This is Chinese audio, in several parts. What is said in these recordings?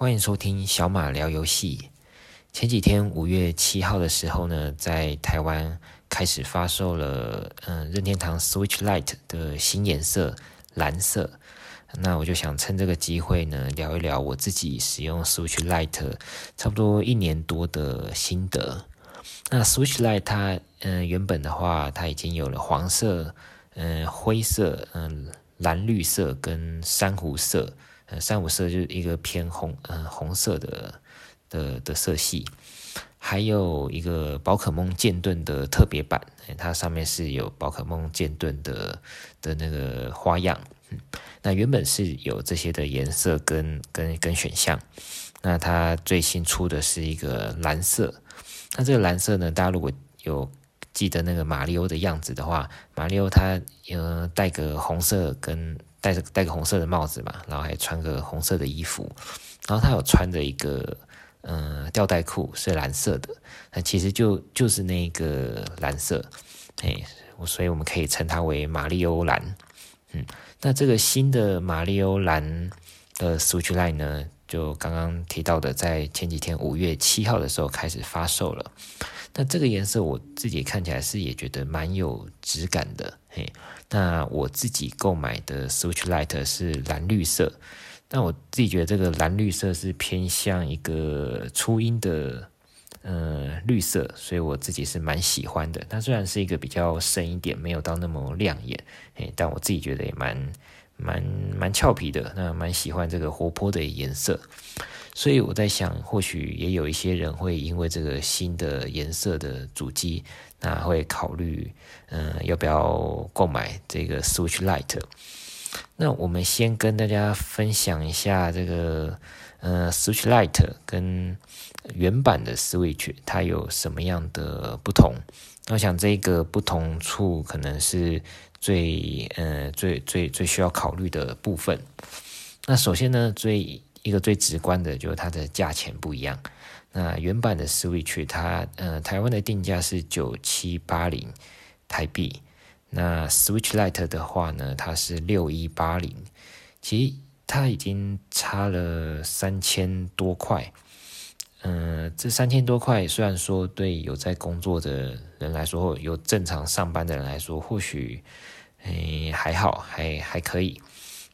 欢迎收听小马聊游戏。前几天五月七号的时候呢，在台湾开始发售了，嗯，任天堂 Switch Lite 的新颜色蓝色。那我就想趁这个机会呢，聊一聊我自己使用 Switch Lite 差不多一年多的心得。那 Switch Lite 它，嗯，原本的话，它已经有了黄色、嗯，灰色、嗯，蓝绿色跟珊瑚色。呃，三五色就是一个偏红，呃，红色的的的色系，还有一个宝可梦剑盾的特别版，它上面是有宝可梦剑盾的的那个花样。那原本是有这些的颜色跟跟跟选项，那它最新出的是一个蓝色。那这个蓝色呢，大家如果有记得那个马里欧的样子的话，马里欧他呃带个红色跟。戴着戴个红色的帽子嘛，然后还穿个红色的衣服，然后他有穿着一个嗯、吊带裤，是蓝色的，那其实就就是那个蓝色，哎，所以我们可以称它为马里欧蓝。嗯，那这个新的马里欧蓝的 Switch Lite 呢，就刚刚提到的，在前几天五月七号的时候开始发售了。那这个颜色我自己看起来是也觉得蛮有质感的，嘿。那我自己购买的 Switch Light 是蓝绿色，但我自己觉得这个蓝绿色是偏向一个初音的呃绿色，所以我自己是蛮喜欢的。它虽然是一个比较深一点，没有到那么亮眼，嘿，但我自己觉得也蛮蛮蛮俏皮的，那蛮喜欢这个活泼的颜色。所以我在想，或许也有一些人会因为这个新的颜色的主机，那会考虑，嗯、要不要购买这个 Switch Lite？那我们先跟大家分享一下这个，呃，Switch Lite 跟原版的 Switch 它有什么样的不同？那我想这个不同处可能是最，呃，最最最需要考虑的部分。那首先呢，最一个最直观的就是它的价钱不一样。那原版的 Switch 它呃台湾的定价是九七八零台币，那 Switch Lite 的话呢，它是六一八零，其实它已经差了三千多块。嗯、呃，这三千多块虽然说对有在工作的人来说，有正常上班的人来说，或许诶还好，还还可以。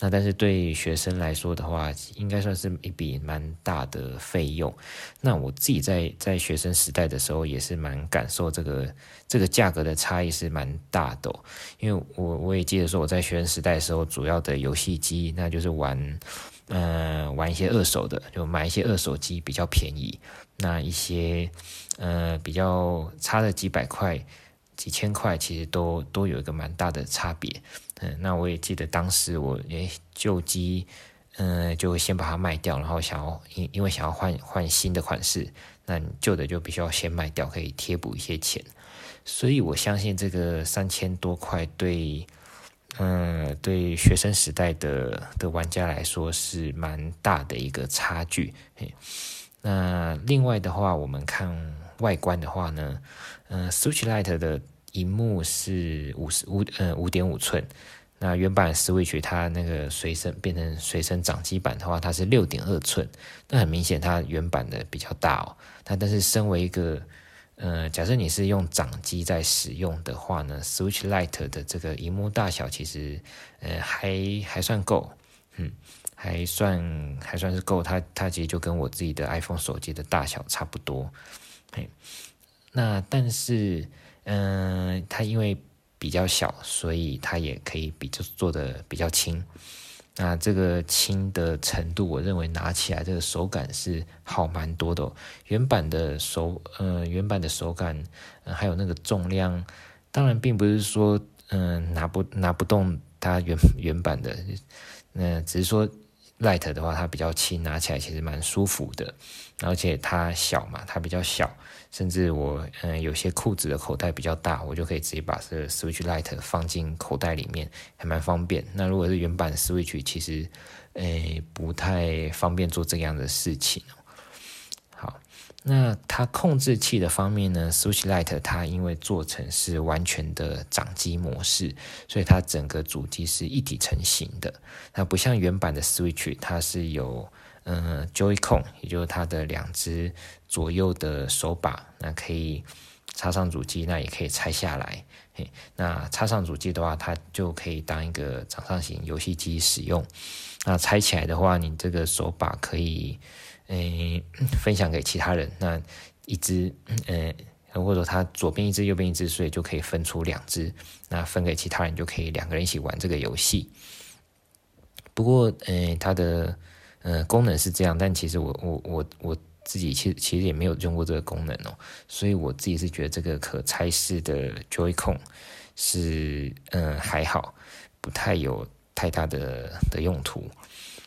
那但是对学生来说的话，应该算是一笔蛮大的费用。那我自己在在学生时代的时候，也是蛮感受这个这个价格的差异是蛮大的。因为我我也记得说我在学生时代的时候，主要的游戏机那就是玩，呃，玩一些二手的，就买一些二手机比较便宜。那一些呃比较差的几百块。几千块其实都都有一个蛮大的差别，嗯，那我也记得当时我诶旧机，嗯，就先把它卖掉，然后想要因因为想要换换新的款式，那旧的就必须要先卖掉，可以贴补一些钱，所以我相信这个三千多块对，嗯，对学生时代的的玩家来说是蛮大的一个差距，嘿，那另外的话，我们看外观的话呢，嗯，Switch Lite 的荧幕是五十五，呃，五点五寸。那原版 Switch 它那个随身变成随身掌机版的话，它是六点二寸。那很明显，它原版的比较大哦。那但是身为一个，呃，假设你是用掌机在使用的话呢，Switch Lite 的这个荧幕大小其实，呃，还还算够，嗯，还算还算是够。它它其实就跟我自己的 iPhone 手机的大小差不多，嘿。那但是。嗯、它因为比较小，所以它也可以比较做的比较轻。那这个轻的程度，我认为拿起来这个手感是好蛮多的哦。原版的手，呃，原版的手感，还有那个重量，当然并不是说，嗯、拿不拿不动它原原版的，那、只是说。Light 的话，它比较轻，拿起来其实蛮舒服的，而且它小嘛，它比较小，甚至我嗯、有些裤子的口袋比较大，我就可以直接把这个 Switch Light 放进口袋里面，还蛮方便。那如果是原版 Switch，其实诶、不太方便做这样的事情。好那它控制器的方面呢，Switch Lite 它因为做成是完全的掌机模式，所以它整个主机是一体成型的。那不像原版的 Switch，它是有嗯，Joy-Con，也就是它的两只左右的手把，那可以插上主机，那也可以拆下来。嘿，那插上主机的话，它就可以当一个掌上型游戏机使用。那拆起来的话，你这个手把可以，诶，分享给其他人。那一只，呃，或者说它左边一只，右边一只，所以就可以分出两只。那分给其他人，就可以两个人一起玩这个游戏。不过，诶，它的，呃，功能是这样，但其实我我我我自己其实其实也没有用过这个功能哦。所以我自己是觉得这个可拆式的 Joy-Con 是，嗯、呃，还好，不太有。太大的的用途，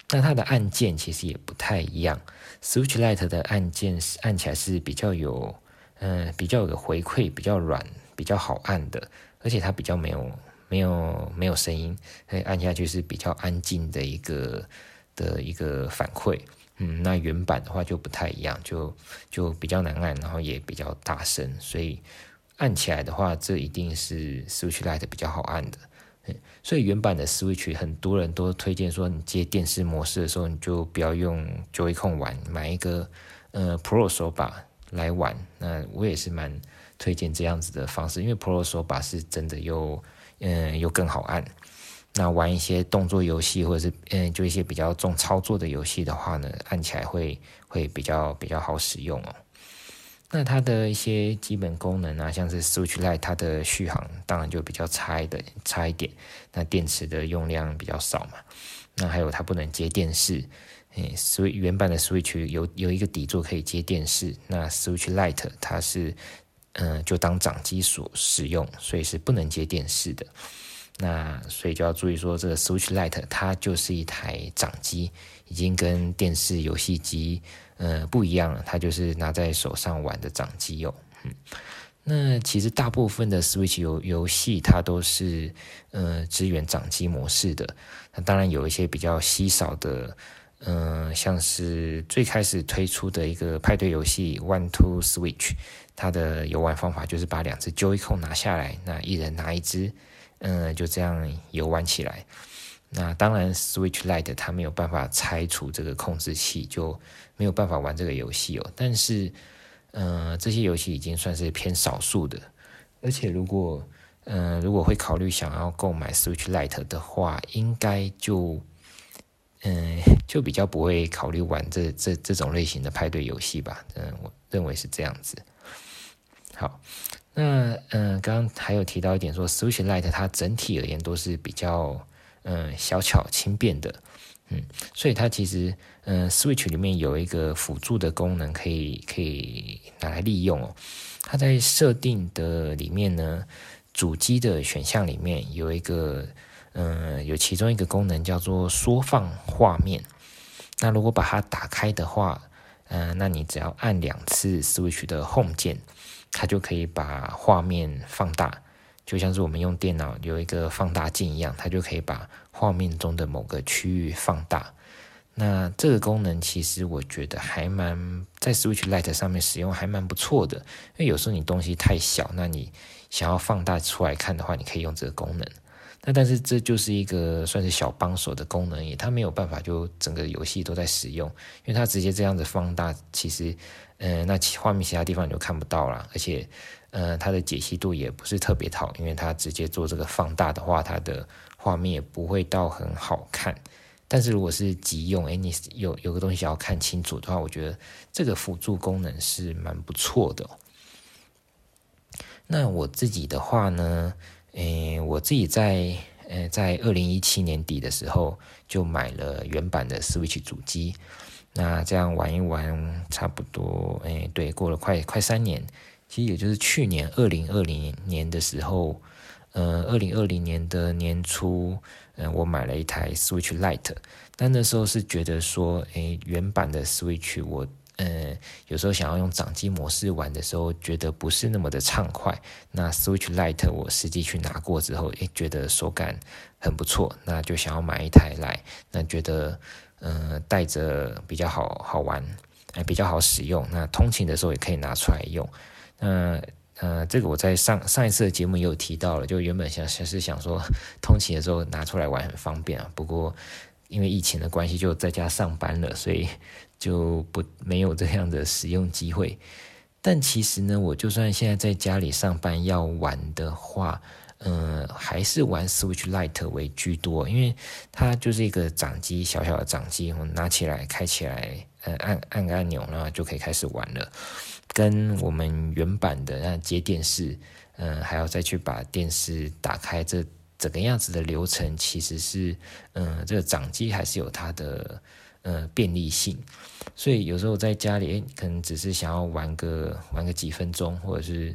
那它的按键其实也不太一样。Switch Lite 的按键是按起来是比较有，嗯、比较有回馈，比较软，比较好按的，而且它比较没有没有没有声音，所以按下去是比较安静的一个的一个反馈。嗯，那原版的话就不太一样，就就比较难按，然后也比较大声，所以按起来的话，这一定是 Switch Lite 比较好按的。所以原版的 Switch 很多人都推荐说，你接电视模式的时候，你就不要用 Joy-Con 玩，买一个呃 Pro 手把来玩。那我也是蛮推荐这样子的方式，因为 Pro 手把是真的又嗯、又更好按。那玩一些动作游戏或者是嗯、就一些比较重操作的游戏的话呢，按起来会会比较比较好使用哦。那它的一些基本功能啊，像是 Switch Lite，它的续航当然就比较差一点，差一点。那电池的用量比较少嘛。那还有它不能接电视，诶，所以原版的 Switch 有有一个底座可以接电视，那 Switch Lite 它是嗯、就当掌机所使用，所以是不能接电视的。那所以就要注意说，这个 Switch Lite 它就是一台掌机，已经跟电视游戏机。呃，不一样了，它就是拿在手上玩的掌机哦。嗯，那其实大部分的 Switch 游游戏它都是呃支援掌机模式的。那当然有一些比较稀少的，嗯、像是最开始推出的一个派对游戏 One Two Switch，它的游玩方法就是把两只 Joy-Con 拿下来，那一人拿一只，嗯、就这样游玩起来。那当然，Switch Lite 它没有办法拆除这个控制器，就没有办法玩这个游戏哦。但是，呃，这些游戏已经算是偏少数的。而且，如果，呃，如果会考虑想要购买 Switch Lite 的话，应该就，嗯、就比较不会考虑玩这这这种类型的派对游戏吧。嗯，我认为是这样子。好，那嗯、刚刚还有提到一点说，Switch Lite 它整体而言都是比较。嗯，小巧轻便的，嗯，所以它其实，嗯，Switch 里面有一个辅助的功能，可以可以拿来利用哦。它在设定的里面呢，主机的选项里面有一个，嗯，有其中一个功能叫做缩放画面。那如果把它打开的话，嗯，那你只要按两次 Switch 的 Home 键，它就可以把画面放大。就像是我们用电脑有一个放大镜一样，它就可以把画面中的某个区域放大。那这个功能其实我觉得还蛮在 Switch Lite 上面使用还蛮不错的，因为有时候你东西太小，那你想要放大出来看的话，你可以用这个功能。那但是这就是一个算是小帮手的功能，也它没有办法就整个游戏都在使用，因为它直接这样子放大，其实，嗯、那画面其他地方你就看不到了，而且。呃，它的解析度也不是特别好，因为它直接做这个放大的话，它的画面也不会到很好看。但是如果是急用，哎，你有有个东西要看清楚的话，我觉得这个辅助功能是蛮不错的。那我自己的话呢，诶，我自己在呃在二零一七年底的时候就买了原版的 Switch 主机，那这样玩一玩，差不多，诶，对，过了快快三年。其实也就是去年二零二零年的时候，呃，二零二零年的年初，嗯、我买了一台 Switch Lite，但那时候是觉得说，诶，原版的 Switch 我，呃，有时候想要用掌机模式玩的时候，觉得不是那么的畅快。那 Switch Lite 我实际去拿过之后，诶，觉得手感很不错，那就想要买一台来，那觉得，呃，带着比较好好玩，哎，比较好使用，那通勤的时候也可以拿出来用。嗯呃，这个我在上上一次的节目也有提到了，就原本想是想说 通勤的时候拿出来玩很方便啊，不过因为疫情的关系就在家上班了，所以就不没有这样的使用机会。但其实呢，我就算现在在家里上班要玩的话，嗯、还是玩 Switch Lite 为居多，因为它就是一个掌机，小小的掌机，我拿起来开起来，呃，按按个按钮，然后就可以开始玩了。跟我们原版的那接电视，嗯、还要再去把电视打开，这整个样子的流程，其实是，嗯、这个掌机还是有它的。呃，便利性，所以有时候在家里，诶，可能只是想要玩个玩个几分钟，或者是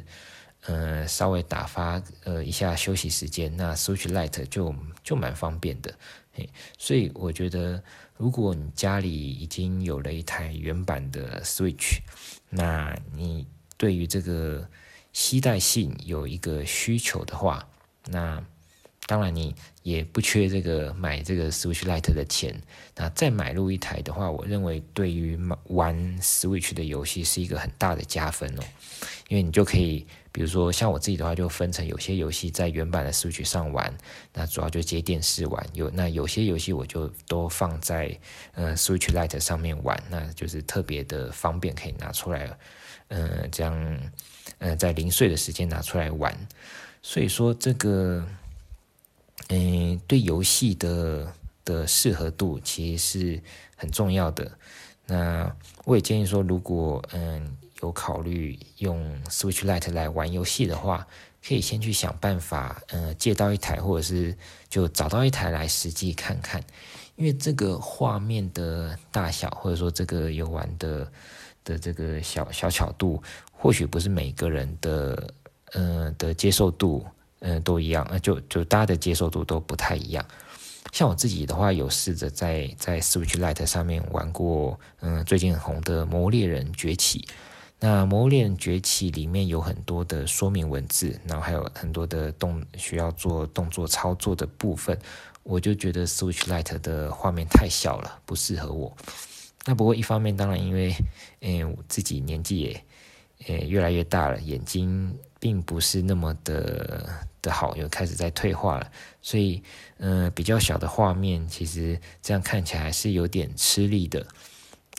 呃稍微打发呃一下休息时间，那 Switch Lite 就就蛮方便的，嘿，所以我觉得，如果你家里已经有了一台原版的 Switch，那你对于这个携带性有一个需求的话，那。当然，你也不缺这个买这个 Switch Lite 的钱。那再买入一台的话，我认为对于玩 Switch 的游戏是一个很大的加分哦。因为你就可以，比如说像我自己的话，就分成有些游戏在原版的 Switch 上玩，那主要就接电视玩。有那有些游戏我就都放在呃 Switch Lite 上面玩，那就是特别的方便，可以拿出来，呃，这样呃在零碎的时间拿出来玩。所以说这个。嗯，对游戏的的适合度其实是很重要的。那我也建议说，如果嗯有考虑用 Switch Lite 来玩游戏的话，可以先去想办法，嗯，借到一台，或者是就找到一台来实际看看。因为这个画面的大小，或者说这个游玩的的这个小小巧度，或许不是每个人的嗯的接受度。嗯，都一样，那就就大家的接受度都不太一样。像我自己的话，有试着在在 Switch Lite 上面玩过，嗯，最近很红的《魔猎人崛起》。那《魔猎人崛起》里面有很多的说明文字，然后还有很多的动需要做动作操作的部分，我就觉得 Switch Lite 的画面太小了，不适合我。那不过一方面，当然因为，嗯，我自己年纪也，呃，越来越大了，眼睛并不是那么的。的好又开始在退化了，所以，嗯、比较小的画面，其实这样看起来是有点吃力的。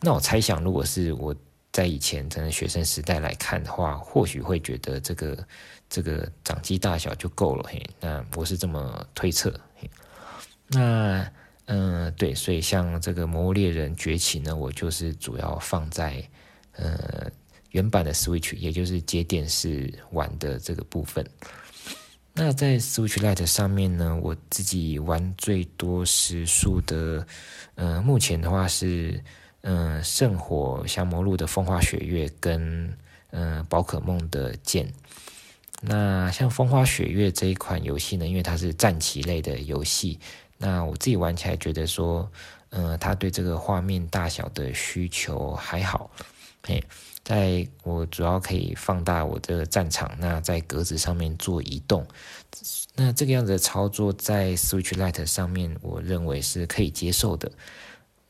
那我猜想，如果是我在以前真的学生时代来看的话，或许会觉得这个这个掌机大小就够了。嘿，那我是这么推测。嘿，那，嗯、对，所以像这个《魔物猎人崛起》呢，我就是主要放在呃原版的 Switch，也就是接电视玩的这个部分。那在 Switch Lite 上面呢，我自己玩最多时数的，呃，目前的话是，嗯、呃，圣火降魔录的风花雪月跟，呃，宝可梦的剑。那像风花雪月这一款游戏呢，因为它是战棋类的游戏，那我自己玩起来觉得说，呃，它对这个画面大小的需求还好，嘿。在我主要可以放大我的战场，那在格子上面做移动，那这个样子的操作在 Switch Lite 上面，我认为是可以接受的。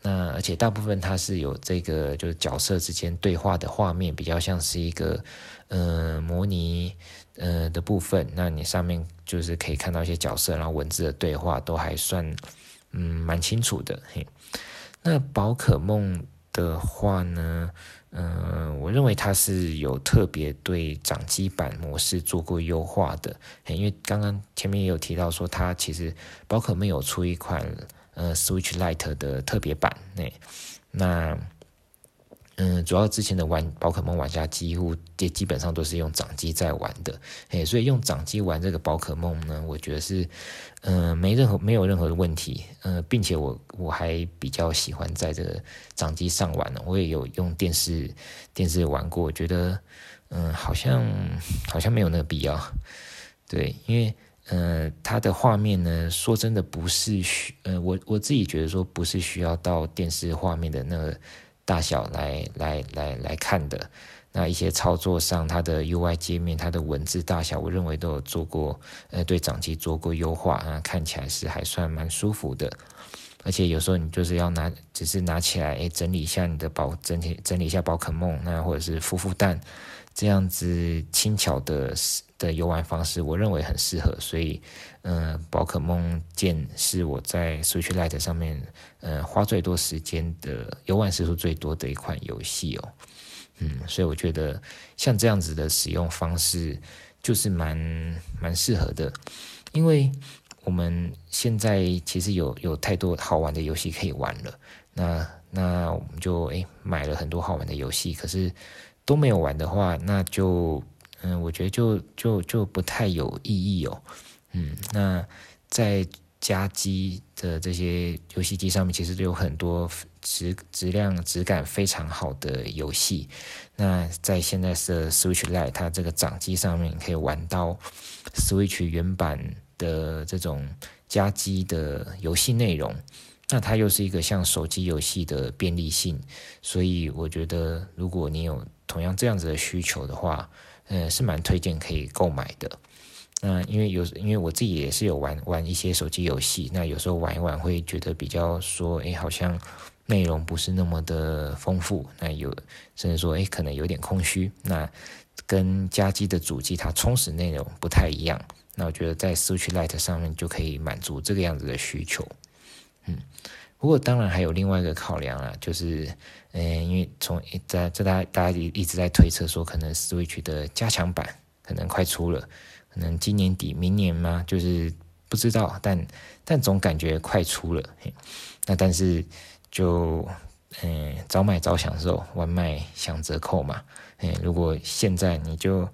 那而且大部分它是有这个就是角色之间对话的画面，比较像是一个呃模拟呃的部分。那你上面就是可以看到一些角色，然后文字的对话都还算嗯蛮清楚的。嘿，那宝可梦的话呢？嗯、我认为它是有特别对掌机版模式做过优化的，因为刚刚前面也有提到说，它其实包括没有出一款呃 Switch Lite 的特别版，那那。嗯，主要之前的玩宝可梦玩家几乎也基本上都是用掌机在玩的，嘿，所以用掌机玩这个宝可梦呢，我觉得是，嗯、没任何没有任何的问题，嗯、并且我我还比较喜欢在这个掌机上玩呢，我也有用电视电视玩过，我觉得，嗯、好像好像没有那个必要，对，因为，嗯、呃，它的画面呢，说真的不是需，呃，我我自己觉得说不是需要到电视画面的那个。大小来来来来看的，那一些操作上，它的 UI 界面，它的文字大小，我认为都有做过，呃，对掌机做过优化啊，看起来是还算蛮舒服的。而且有时候你就是要拿，只是拿起来，哎，整理一下你的宝，整体整理一下宝可梦，那或者是孵孵蛋，这样子轻巧的的游玩方式，我认为很适合，所以，嗯、宝可梦剑是我在 Switch Lite 上面，呃，花最多时间的游玩时数最多的一款游戏哦，嗯，所以我觉得像这样子的使用方式就是蛮蛮适合的，因为我们现在其实有有太多好玩的游戏可以玩了，那那我们就诶买了很多好玩的游戏，可是都没有玩的话，那就。嗯，我觉得就就就不太有意义哦。嗯，那在家机的这些游戏机上面，其实有很多质质量、质感非常好的游戏。那在现在的 Switch Lite，它这个掌机上面可以玩到 Switch 原版的这种家机的游戏内容。那它又是一个像手机游戏的便利性，所以我觉得如果你有同样这样子的需求的话，嗯，是蛮推荐可以购买的。那因为有，因为我自己也是有玩玩一些手机游戏，那有时候玩一玩会觉得比较说，诶，好像内容不是那么的丰富，那有甚至说，诶，可能有点空虚。那跟家机的主机它充实内容不太一样。那我觉得在 Switch Lite 上面就可以满足这个样子的需求。嗯。不过当然还有另外一个考量啊，就是，嗯，因为从在这大家大家一直在推测说，可能 Switch 的加强版可能快出了，可能今年底、明年嘛，就是不知道，但但总感觉快出了。那但是就，嗯，早买早享受，晚买享折扣嘛。嗯，如果现在你就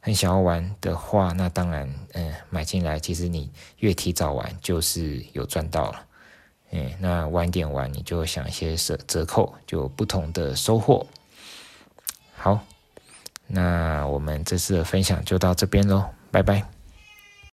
很想要玩的话，那当然，嗯，买进来，其实你越提早玩，就是有赚到了。那晚点玩，你就享一些折折扣，就不同的收获。好，那我们这次的分享就到这边喽，拜拜。